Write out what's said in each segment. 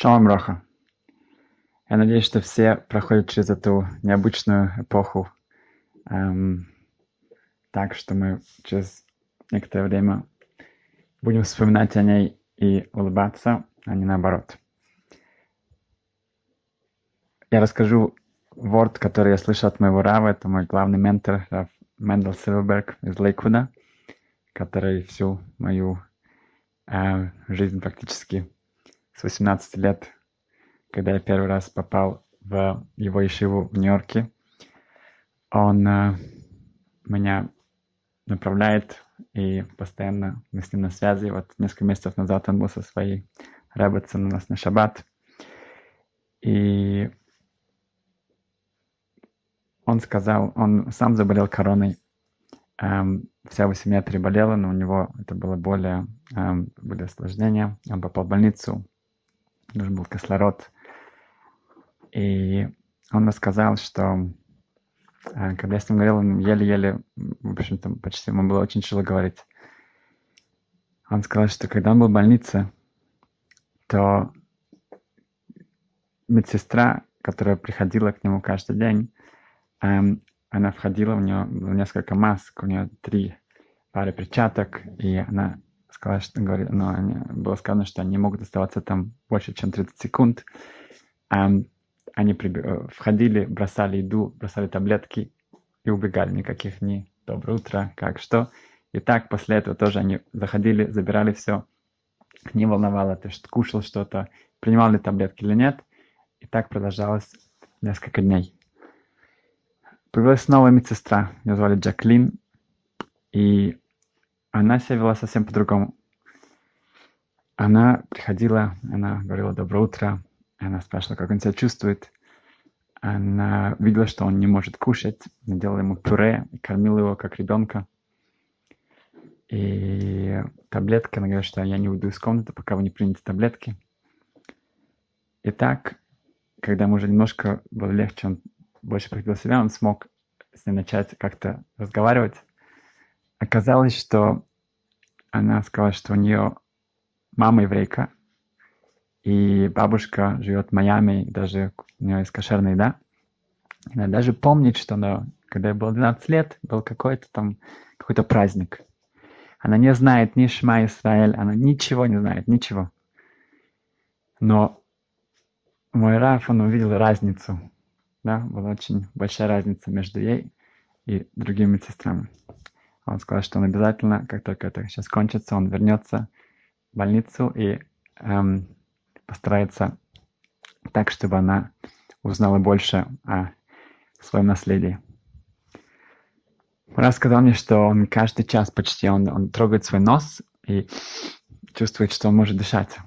Шалом Роха. Я надеюсь, что все проходят через эту необычную эпоху эм, так, что мы через некоторое время будем вспоминать о ней и улыбаться, а не наоборот. Я расскажу ворд, который я слышал от моего Рава, это мой главный ментор, Рав Мендел Силверберг из Лейквуда, который всю мою э, жизнь практически с 18 лет, когда я первый раз попал в его ешиву в Нью-Йорке, он э, меня направляет, и постоянно мы с ним на связи. Вот несколько месяцев назад он был со своей Рэббетсон у нас на шаббат. И он сказал, он сам заболел короной. Эм, вся его семья переболела, но у него это было более, эм, были осложнения. Он попал в больницу, нужен был кислород. И он рассказал, что э, когда я с ним говорил, он еле-еле, в общем-то, почти ему было очень тяжело говорить. Он сказал, что когда он был в больнице, то медсестра, которая приходила к нему каждый день, эм, она входила, у нее было несколько масок, у нее три пары перчаток, и она сказала, что говорит, но было сказано, что они могут оставаться там больше, чем 30 секунд. Um, они. Э, входили, бросали еду, бросали таблетки и убегали. Никаких ни «доброе утро», «как что». И так после этого тоже они заходили, забирали все. Не волновало, ты что кушал что-то, принимал ли таблетки или нет. И так продолжалось несколько дней. Появилась новая медсестра, ее звали Джаклин, и она себя вела совсем по-другому. Она приходила, она говорила «доброе утро», она спрашивала, как он себя чувствует. Она видела, что он не может кушать, она делала ему пюре и кормила его как ребенка. И таблетка, она говорит, что я не уйду из комнаты, пока вы не примете таблетки. И так, когда ему уже немножко было легче, он больше приходил себя, он смог с ней начать как-то разговаривать. Оказалось, что она сказала, что у нее мама еврейка, и бабушка живет в Майами, даже у нее есть кошерная еда. Она даже помнит, что она, когда ей было 12 лет, был какой-то там, какой-то праздник. Она не знает ни Шма Исраэль, она ничего не знает, ничего. Но мой Раф, он увидел разницу. Да, была очень большая разница между ей и другими медсестрами. Он сказал, что он обязательно, как только это сейчас кончится, он вернется в больницу и эм, постарается так, чтобы она узнала больше о своем наследии. Раз сказал мне, что он каждый час почти он, он трогает свой нос и чувствует, что он может дышать.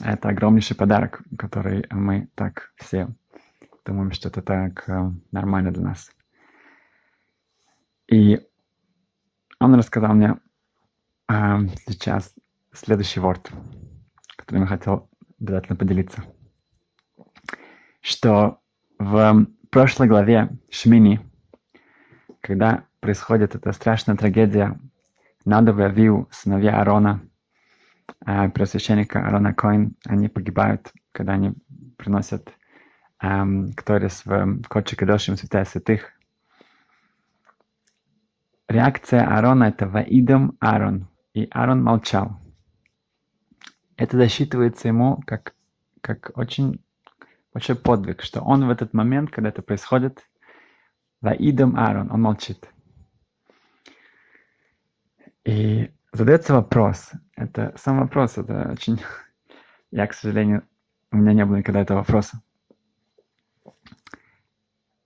Это огромнейший подарок, который мы так все думаем, что это так э, нормально для нас. И он рассказал мне э, сейчас следующий ворд, которым я хотел обязательно поделиться. Что в прошлой главе Шмини, когда происходит эта страшная трагедия, Надов и Авиу, сыновья Арона, э, пресвященника Арона Коин, они погибают, когда они приносят эм, Кторис в Кодши Кадошим Святая Святых, Реакция Аарона – это «Ваидам Аарон», и Аарон молчал. Это засчитывается ему как, как очень большой подвиг, что он в этот момент, когда это происходит, «Ваидам Аарон», он молчит. И задается вопрос, это сам вопрос, это очень... Я, к сожалению, у меня не было никогда этого вопроса.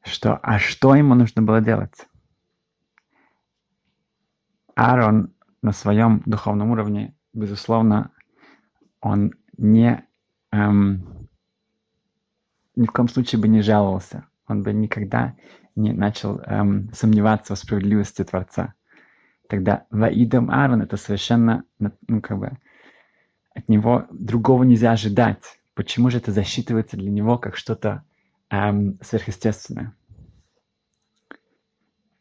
Что, а что ему нужно было делать? Аарон на своем духовном уровне, безусловно, он не эм, ни в коем случае бы не жаловался. Он бы никогда не начал эм, сомневаться в справедливости Творца. Тогда Ваидам Аарон это совершенно, ну как бы, от него другого нельзя ожидать. Почему же это засчитывается для него как что-то эм, сверхъестественное?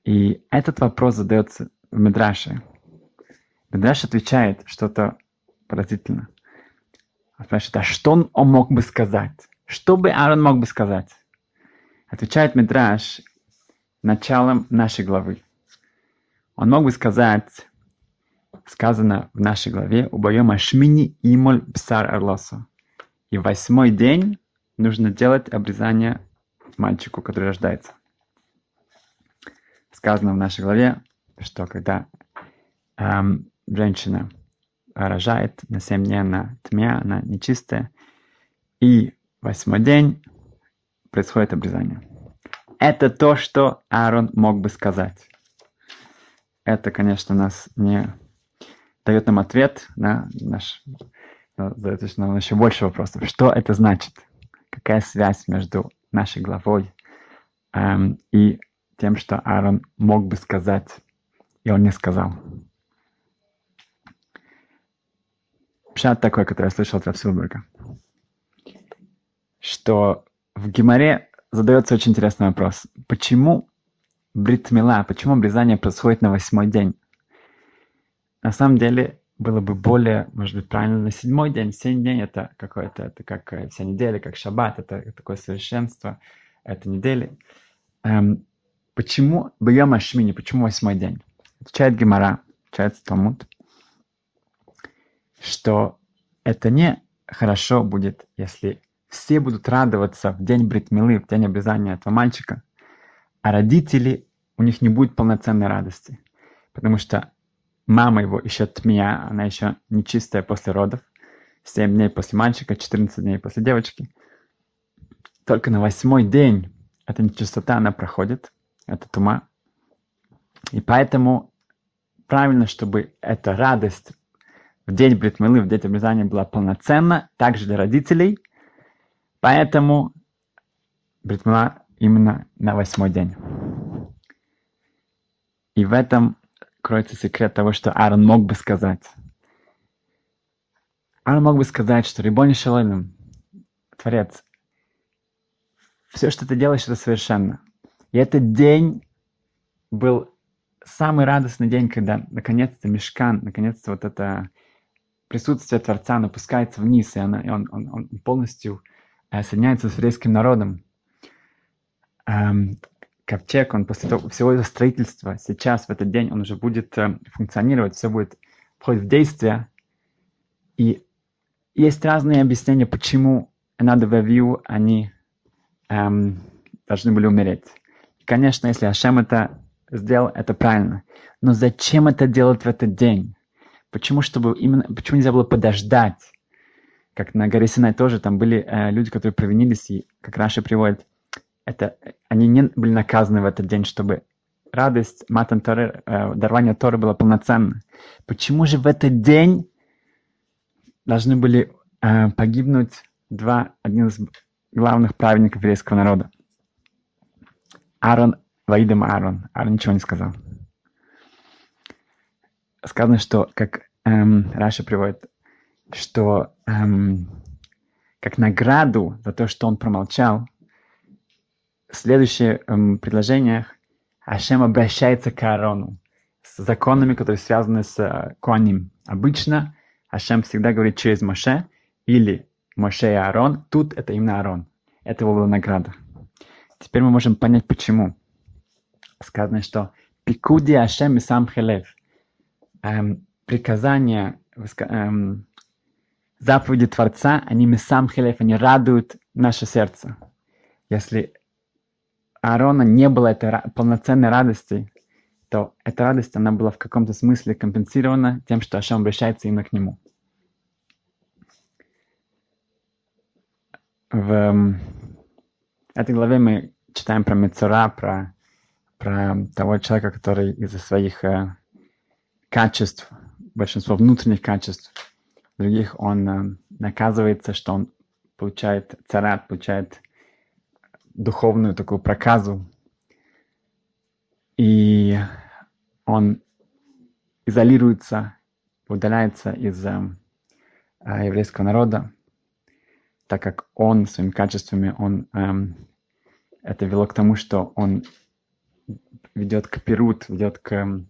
И этот вопрос задается в Медраше. Медраш отвечает что-то поразительно. Он спрашивает, а что он, он мог бы сказать? Что бы Аарон мог бы сказать? Отвечает Мидраш началом нашей главы. Он мог бы сказать, сказано в нашей главе, «Убоем ашмини имоль псар арлосу». И в восьмой день нужно делать обрезание мальчику, который рождается. Сказано в нашей главе, что когда эм, женщина рожает на она тьмя, она нечистая, и восьмой день происходит обрезание. Это то, что Аарон мог бы сказать. Это, конечно, нас не дает нам ответ на наш задает нам еще больше вопросов. Что это значит? Какая связь между нашей главой эм, и тем, что Аарон мог бы сказать, и он не сказал? Пшат такой, который я слышал от Равсилберга, что в Гимаре задается очень интересный вопрос. Почему бритмила, почему обрезание происходит на восьмой день? На самом деле, было бы более, может быть, правильно на седьмой день. Семь дней это какое-то, это как э, вся неделя, как шаббат, это такое совершенство этой недели. Эм, почему Бьем Ашмини, почему восьмой день? Отвечает Гемара, отвечает Талмуд, что это не хорошо будет, если все будут радоваться в день бритмилы, в день обрезания этого мальчика, а родители, у них не будет полноценной радости. Потому что Мама его еще тмия, она еще нечистая после родов. 7 дней после мальчика, 14 дней после девочки. Только на восьмой день эта нечистота, она проходит, это тума. И поэтому правильно, чтобы эта радость в день бритмилы, в день обрезания была полноценна, также для родителей. Поэтому бритмила именно на восьмой день. И в этом кроется секрет того, что Аарон мог бы сказать. Аарон мог бы сказать, что Рибони Шалойным, Творец, все, что ты делаешь, это совершенно. И этот день был самый радостный день, когда наконец-то мешкан, наконец-то вот это присутствие Творца напускается вниз, и, она, и он, он, он полностью э, соединяется с еврейским народом. Эм, ковчег, он после того, всего этого строительства, сейчас, в этот день, он уже будет э, функционировать, все будет входить в действие. И есть разные объяснения, почему надо в Авию они эм, должны были умереть. И, конечно, если Ашем это сделал, это правильно. Но зачем это делать в этот день? Почему, чтобы именно, почему нельзя было подождать? Как на горе Синай тоже, там были э, люди, которые провинились, и как Раша приводит, это, они не были наказаны в этот день, чтобы радость матан Торы, э, дарование Торы было полноценно. Почему же в этот день должны были э, погибнуть два, один из главных праведников еврейского народа? Аарон, Ваидам Аарон. Аарон ничего не сказал. Сказано, что, как эм, Раша приводит, что эм, как награду за то, что он промолчал, следующее эм, предложение Ашем обращается к Аарону с законами, которые связаны с э, Коаним. Обычно Ашем всегда говорит через Моше или Моше и Аарон. Тут это именно Аарон. Это его была награда. Теперь мы можем понять, почему. Сказано, что Пикуди Ашем и сам Хелев. Эм, приказания, эм, заповеди Творца, они сам Хелев, они радуют наше сердце. Если Аарона не было этой полноценной радости, то эта радость, она была в каком-то смысле компенсирована тем, что Ашем обращается именно к нему. В этой главе мы читаем про Мецура, про, про того человека, который из-за своих э, качеств, большинство внутренних качеств, других, он э, наказывается, что он получает царат, получает духовную такую проказу. И он изолируется, удаляется из э, еврейского народа, так как он своими качествами, он, э, это вело к тому, что он ведет к перут, ведет к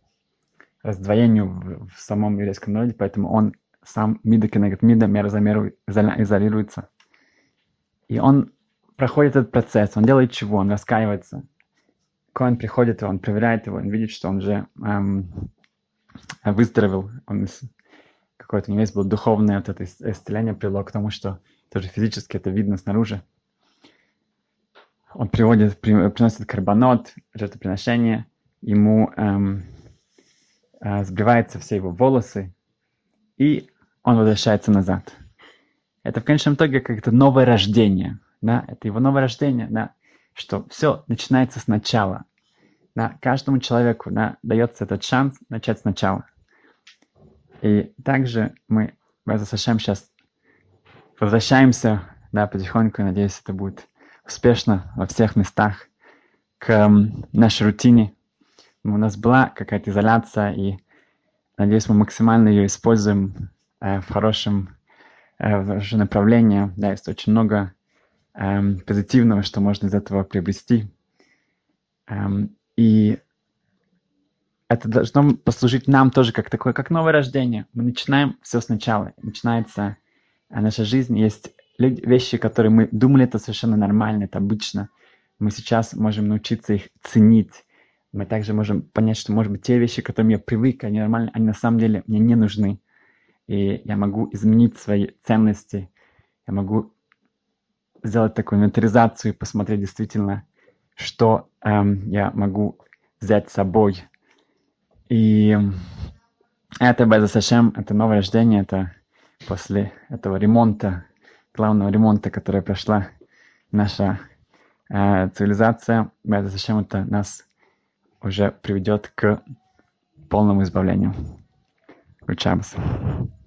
раздвоению в, в самом еврейском народе, поэтому он сам мида кенегет мида, мера за меру изолируется. И он проходит этот процесс, он делает чего? Он раскаивается. Коин приходит, он проверяет его, он видит, что он уже эм, выздоровел, он какое-то у него есть было духовное вот это исцеление привело к тому, что тоже физически это видно снаружи. Он приводит, приносит карбонот, жертвоприношение, ему эм, э, сбриваются все его волосы, и он возвращается назад. Это в конечном итоге как-то новое рождение, да, это его новое рождение, да, что все начинается сначала. Да, каждому человеку да, дается этот шанс начать сначала. И также мы, Сашем, сейчас возвращаемся, да, потихоньку, надеюсь, это будет успешно во всех местах к нашей рутине. У нас была какая-то изоляция, и надеюсь, мы максимально ее используем э, в хорошем э, направлении. Да, есть очень много э, позитивного, что можно из этого приобрести. Эм, и это должно послужить нам тоже как такое, как новое рождение. Мы начинаем все сначала. Начинается э, наша жизнь. Есть вещи, которые мы думали, это совершенно нормально, это обычно. Мы сейчас можем научиться их ценить. Мы также можем понять, что, может быть, те вещи, к которым я привык, они нормальны, они на самом деле мне не нужны. И я могу изменить свои ценности. Я могу сделать такую инвентаризацию и посмотреть действительно, что эм, я могу взять с собой и это Беза Сашем, это новое рождение, это после этого ремонта, главного ремонта, который прошла наша э, цивилизация, Беза Сашем, это нас уже приведет к полному избавлению. Good